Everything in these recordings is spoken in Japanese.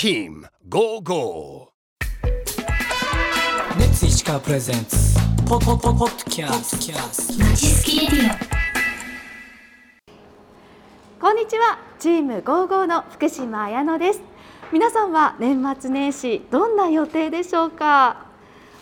Team Go Go. レッツ石川プレゼンツ。ポポポポッドキャスト。まちすきレディこんにちは。チーム55の福島彩乃です。皆さんは年末年始どんな予定でしょうか？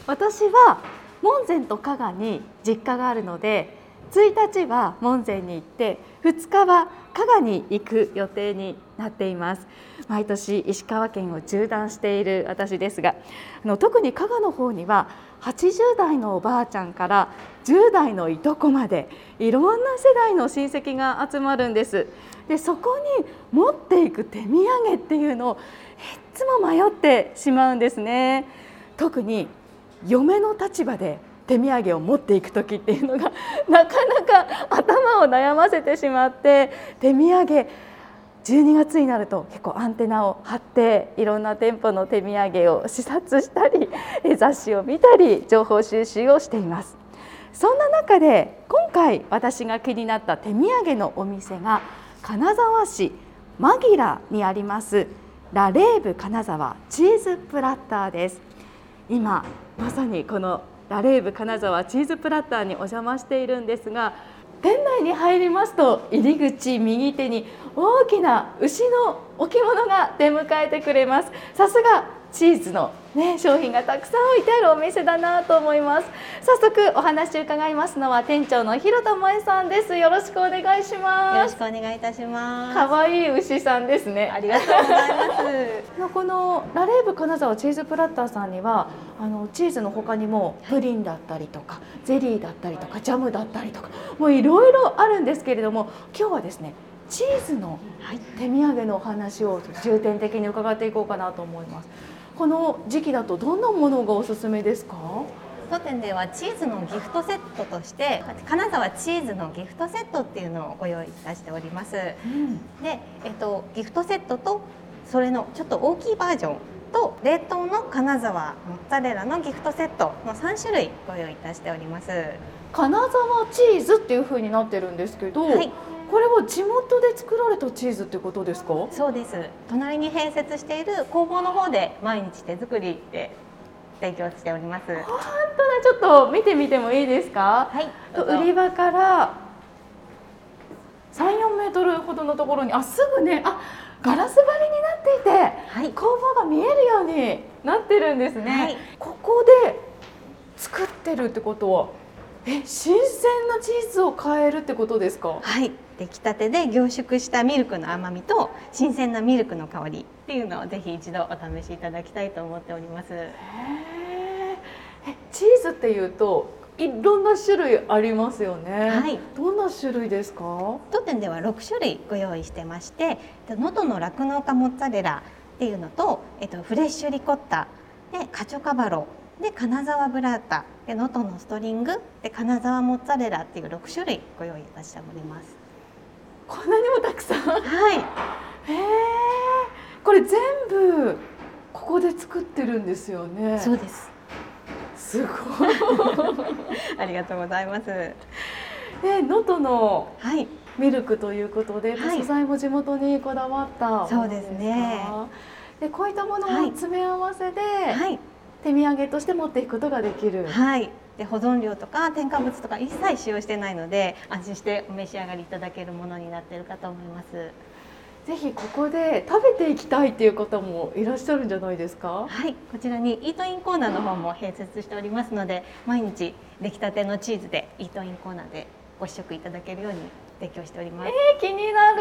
私は門前と加賀に実家があるので1日は門前に行って2日は加賀に行く予定になっています。毎年石川県を縦断している私ですがあの特に加賀の方には80代のおばあちゃんから10代のいとこまでいろんな世代の親戚が集まるんです。でそこに持っていく手土産っていうのをいつも迷ってしまうんですね。特に嫁の立場で手土産を持っていく時っていうのが なかなか頭を悩ませてしまって手土産12月になると結構アンテナを張っていろんな店舗の手土産を視察したり 雑誌を見たり情報収集をしています。そんな中で今回私が気になった手土産のお店が金沢市マギラにありますラレーブ金沢チーズプラッターです。今まさにこのラレーブ金沢チーズプラッターにお邪魔しているんですが店内に入りますと入り口右手に大きな牛の置物が出迎えてくれます。さすがチーズの、ね、商品がたくさん置いてあるお店だなと思います。早速お話を伺いますのは店長の広田萌さんです。よろしくお願いします。よろしくお願いいたします。可愛い牛さんですね。ありがとうございます。このラレーブ金沢チーズプラッターさんにはあのチーズの他にもプリンだったりとか、ゼリーだったりとかジャムだったりとかもういろいろあるんですけれども今日はですねチーズの手土産のお話を重点的に伺っていこうかなと思いますこの時期だとどんなものがおすすめですか？当店ではチーズのギフトセットとして金沢チーズのギフトセットっていうのをご用意いたしております、うん。で、えっと、ギフトセットとそれのちょっと大きいバージョンと冷凍の金沢モッツァレラのギフトセットの3種類ご用意いたしております。金沢チーズっていう風になってるんですけど、はいこれは地元で作られたチーズってことですか？そうです。隣に併設している工房の方で毎日手作りで提供しております。本当だ。ちょっと見てみてもいいですか？はい売り場から3、4メートルほどのところにあすぐねあガラス張りになっていてはい。工房が見えるようになってるんですね、はい。ここで作ってるってことはえ新鮮なチーズを買えるってことですか？はい、出来たてで凝縮したミルクの甘みと新鮮なミルクの香りっていうのをぜひ一度お試しいただきたいと思っております。チーズっていうといろんな種類ありますよね、はいどんな種類ですか？当店では6種類ご用意してまして、能登の酪農家モッツァレラっていうのと、えっとフレッシュリコッタでカチョカバロで金沢ブラータで能登のストリングで金沢モッツァレラっていう6種類ご用意いたしております。こんなにもたくさん。はい、へえこれ全部ここで作ってるんですよね。そうです。すごい。ありがとうございます。え能登のはい。ミルクということで、はい。素材も地元にこだわったそうですね。かでこういったものはい。を詰め合わせで、はい。手土産として持っていくことができる、はい。で保存料とか添加物とか一切使用してないので安心してお召し上がりいただけるものになっているかと思います。ぜひここで食べていきたいっていう方もいらっしゃるんじゃないですか？はい、こちらにイートインコーナーの方も併設しておりますので毎日出来たてのチーズでイートインコーナーでご試食いただけるように提供しております。えー気にな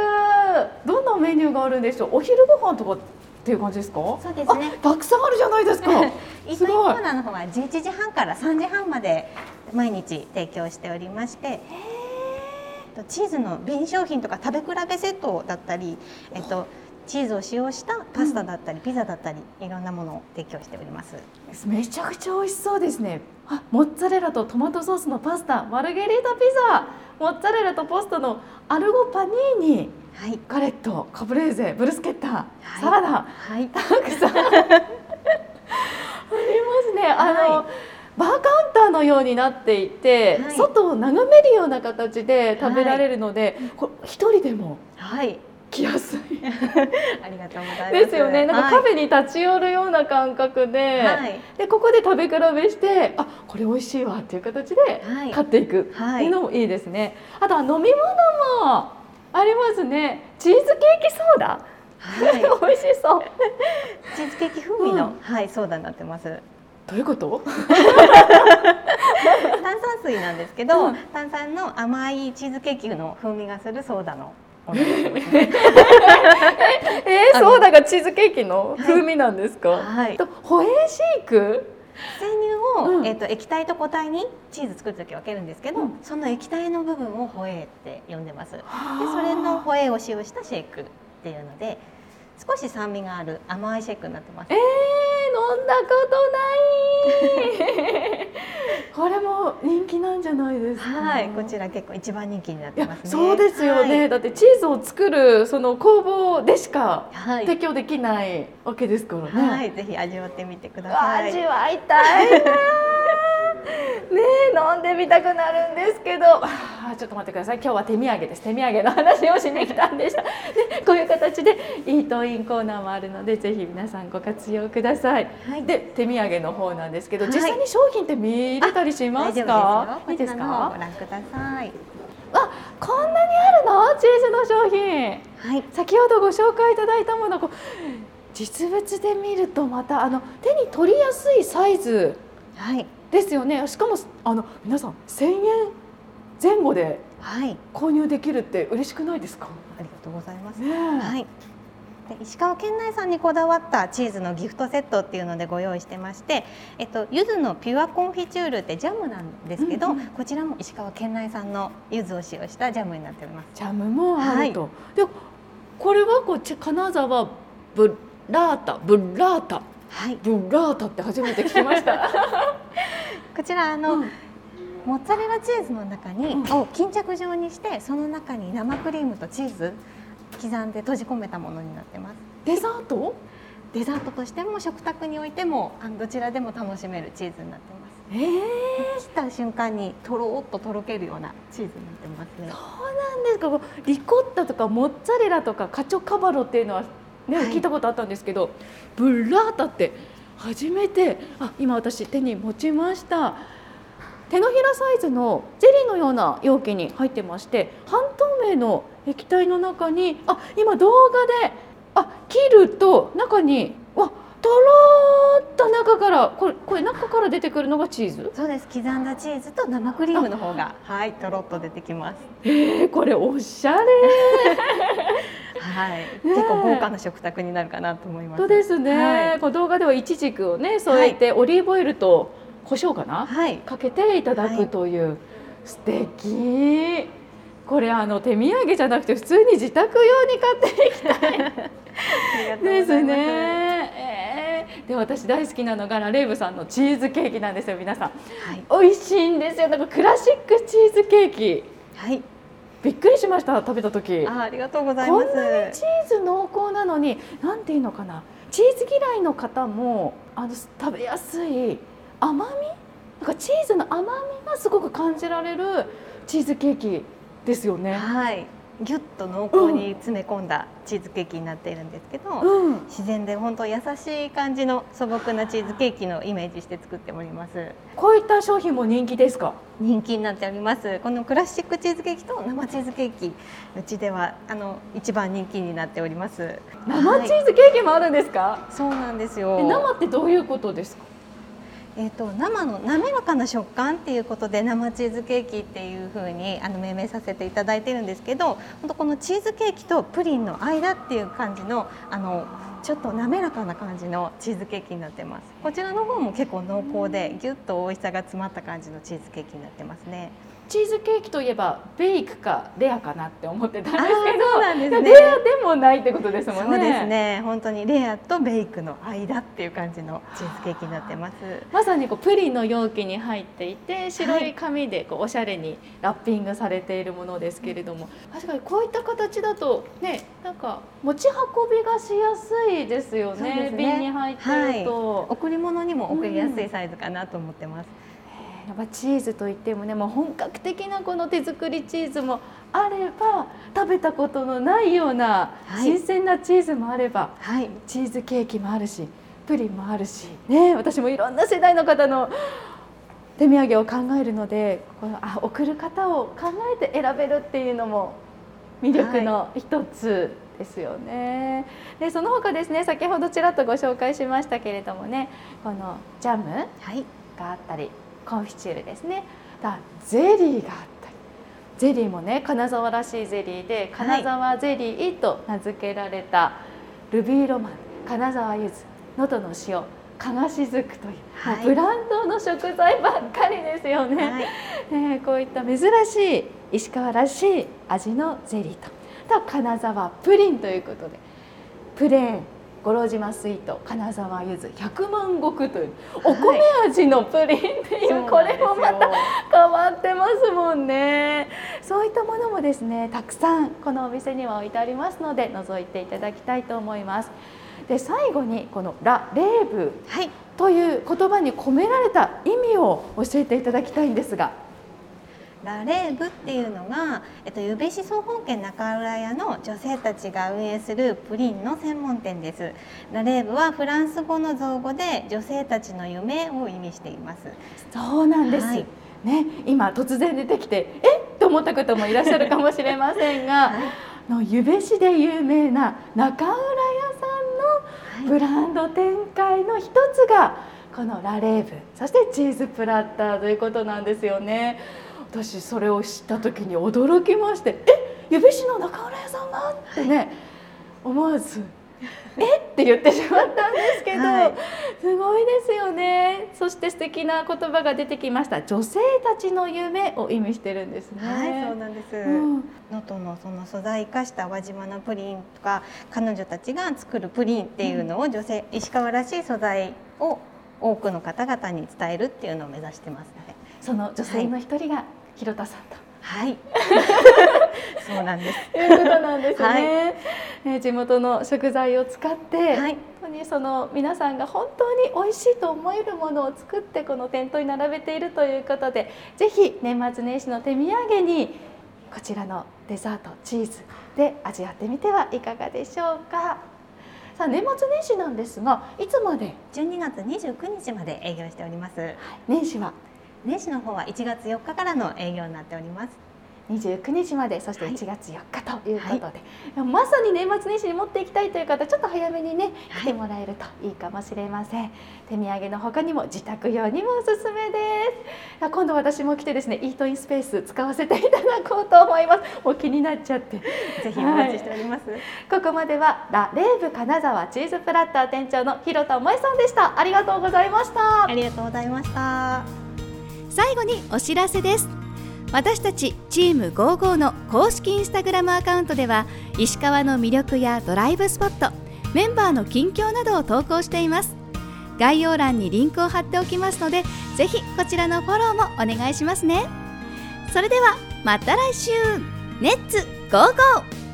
るどんなメニューがあるんでしょう？お昼ご飯とかっていう感じですか？そうですね。あたくさんあるじゃないですか。イートインコーナーの方は11時半から3時半まで毎日提供しておりまして。とチーズの瓶商品とか食べ比べセットだったり、えっとチーズを使用したパスタだったり、ピザだったりいろんなものを提供しております。めちゃくちゃ美味しそうですね。あモッツァレラとトマトソースのパスタマルゲリータピザモッツァレラとポストのアルゴパニーニはい、ガレットカプレーゼブルスケッタ、い。サラダ。はい、たくさん。ありますね。あの、はバーカウンターのようになっていて、はい。外を眺めるような形で食べられるので、これ一人でもはい、来やすい。ありがとうございます。ですよね。なんかカフェェに立ち寄るような感覚で、はい。でここで食べ比べしてあこれ美味しいわっていう形ではい。買っていく。ってはいいうのもいいですね、あとは飲み物もありますね。チーズケーキソーダ、はい、美味しそう。チーズケーキ風味の、うん。はいソーダになってます。どういうこと？炭酸水なんですけど、うん。炭酸の甘いチーズケーキの風味がするソーダのも のですね。えー、ソーダがチーズケーキの風味なんですか、はい。とホエーシーク？生乳を、うん。えっ、と液体と固体にチーズ作るとき分けるんですけど、うん。その液体の部分をホエーって呼んでます。でそれのホエーを使用したシェイクっていうので少し酸味がある甘いシェイクになってます。えー、。飲んだことない。これも人気なんじゃないですか。はい、こちら結構一番人気になってますね。そうですよね、はい。だってチーズを作るその工房でしかはい、提供できないわけですからね、はい、ぜひ味わってみてください。味わいたい飲んでみたくなるんですけど。あーちょっと待ってください。今日は手土産です手土産の話をしに来たんでした。でこういう形でイートインコーナーもあるのでぜひ皆さんご活用ください。はい、で手土産の方なんですけど、はい。実際に商品って見れたりしますか？いいですか？ご覧ください。あこんなにあるの？チーズの商品。はい、先ほどご紹介いただいたものこう実物で見るとまたあの手に取りやすいサイズ。はい、ですよね。しかもあの皆さん1000円前後ではい、購入できるって嬉しくないですか？ありがとうございます。ねえ。はい。で石川県内産にこだわったチーズのギフトセットっていうのでご用意してまして、えっと柚子のピュアコンフィチュールってジャムなんですけど、うんうんこちらも石川県内産の柚子を使用したジャムになっております。ジャムもあると、でこれはこっち金沢ブラータブラータはい。ブラータって初めて聞きました。こちらあの、うんモッツァレラチーズの中に、うんを巾着状にしてその中に生クリームとチーズ刻んで閉じ込めたものになってます。デザート？デザートとしても食卓においてもあのどちらでも楽しめるチーズになってます。ええ切った瞬間にとろっととろけるようなチーズになってますね。そうなんですか。リコッタとかモッツァレラとかカチョカバロっていうのはね、はい聞いたことあったんですけど、ブラータって初めてあ今私手に持ちました。手のひらサイズのゼリーのような容器に入ってまして半透明の液体の中にあ今動画であ切ると中にわとろーっと中からこれこれ中から出てくるのがチーズ？そうです。刻んだチーズと生クリームの方がはいとろっと出てきます。えー、これおしゃれはい。ね結構豪華な食卓になるかなと思います。そうですね、はいこの動画ではイチジクをね添えて、オリーブオイルと胡椒かな、はい。かけていただくという、素敵これあの手土産じゃなくて普通に自宅用に買っていきたい です。ね、えーで私大好きなのがラレーブさんのチーズケーキなんですよ皆さんはい。美味しいんですよなんかクラシックチーズケーキはい。びっくりしました食べた時あありがとうございこんます。なにチーズ濃厚なのになんていうのかなチーズ嫌いの方もあの食べやすい甘み？なんかチーズの甘みがすごく感じられるチーズケーキですよね。はい。ぎゅっと濃厚に詰め込んだチーズケーキになっているんですけど、うん、自然で本当優しい感じの素朴なチーズケーキのイメージして作っております。こういった商品も人気ですか？人気になっております。このクラシックチーズケーキと生チーズケーキ、うちではあの一番人気になっております。生チはいーズケーキもあるんですか？そうなんですよ。え生ってどういうことですか？えっ、と生の滑らかな食感っていうことで生チーズケーキっていう風にあの命名させていただいてるんですけど、本当このチーズケーキとプリンの間っていう感じのあのちょっと滑らかな感じのチーズケーキになってます。こちらの方も結構濃厚でぎゅっと美味しさが詰まった感じのチーズケーキになってますね。チーズケーキといえばベイクかレアかなって思ってたんですけど、あーそうなんですねレアでもないってことですもんね。そうですね。本当にレアとベイクの間っていう感じのチーズケーキになってます。まさにこうプリンの容器に入っていて白い紙でこうおしゃれにラッピングされているものですけれども確かにこういった形だとねなんか持ち運びがしやすいですよねね瓶に入っていると、贈り物にも送りやすいサイズかなと思ってます。やっぱチーズといってもねもう本格的なこの手作りチーズもあれば食べたことのないようなはい。新鮮なチーズもあれば、はい。チーズケーキもあるしプリンもあるし、ね、私もいろんな世代の方の手土産を考えるのでこのあ送る方を考えて選べるっていうのも魅力の一つですよね。でその他ですね先ほどちらっとご紹介しましたけれどもねこのジャムはい。があったりコンフィチュールですね。だゼリーがあったり。ゼリーもね金沢らしいゼリーで金沢ゼリーと名付けられたルビーロマン金沢柚子能登の塩加賀しずくという、はい。ブランドの食材ばっかりですよね。はい。えーこういった珍しい石川らしい味のゼリーと。と金沢プリンということで。プレーン五郎島スイート金沢柚子百万石というお米味のプリンっていう、これもまた変わってますもんね。そういったものもですねたくさんこのお店には置いてありますので覗いていただきたいと思います。で最後にこのラ・レーブはい。という言葉に込められた意味を教えていただきたいんですがラレーブっていうのが、えっと、ゆべし総本家中浦屋の女性たちが運営するプリンの専門店です。ラレーブはフランス語の造語で女性たちの夢を意味しています。そうなんです、はい。ね今突然出てきてえ？っと思った方もいらっしゃるかもしれませんが、のゆべしで有名な中浦屋さんのブランド展開の一つがこのラレーブ。そしてチーズプラッターということなんですよね私それを知った時に驚きましてえゆべしの中浦屋さんがってね、思わずえ？って言ってしまったんですけど、はい。すごいですよね。そして素敵な言葉が出てきました。女性たちの夢を意味してるんですね。はいそうなんです、うん。能登のその素材生かした輪島のプリンとか彼女たちが作るプリンっていうのを女性、石川らしい素材を多くの方々に伝えるっていうのを目指してますのでその女性の一人が広田さんと、はい。そうなんです。いうことなんですね、はい。えー地元の食材を使って、はい。本当にその皆さんが本当に美味しいと思えるものを作ってこの店頭に並べているということでぜひ年末年始の手土産にこちらのデザートチーズで味わってみてはいかがでしょうか。さあ年末年始なんですがいつまで？12月29日まで営業しております。年始は年始の方は1月4日からの営業になっております。29日までそしてはい。1月4日ということで、まさに年末年始に持っていきたいという方ちょっと早めにね来てもらえるといいかもしれません、手土産の他にも自宅用にもおすすめです。今度私も来てですねイートインスペース使わせていただこうと思います。もう気になっちゃって。ぜひお待ちしております、ここまではラ・レーブ金沢チーズプラッター店長の広田萌さんでした。ありがとうございました。ありがとうございました最後にお知らせです。私たちチーム55の公式インスタグラムアカウントでは石川の魅力やドライブスポットメンバーの近況などを投稿しています。概要欄にリンクを貼っておきますのでぜひこちらのフォローもお願いしますね。それではまた来週。レッツゴーゴー。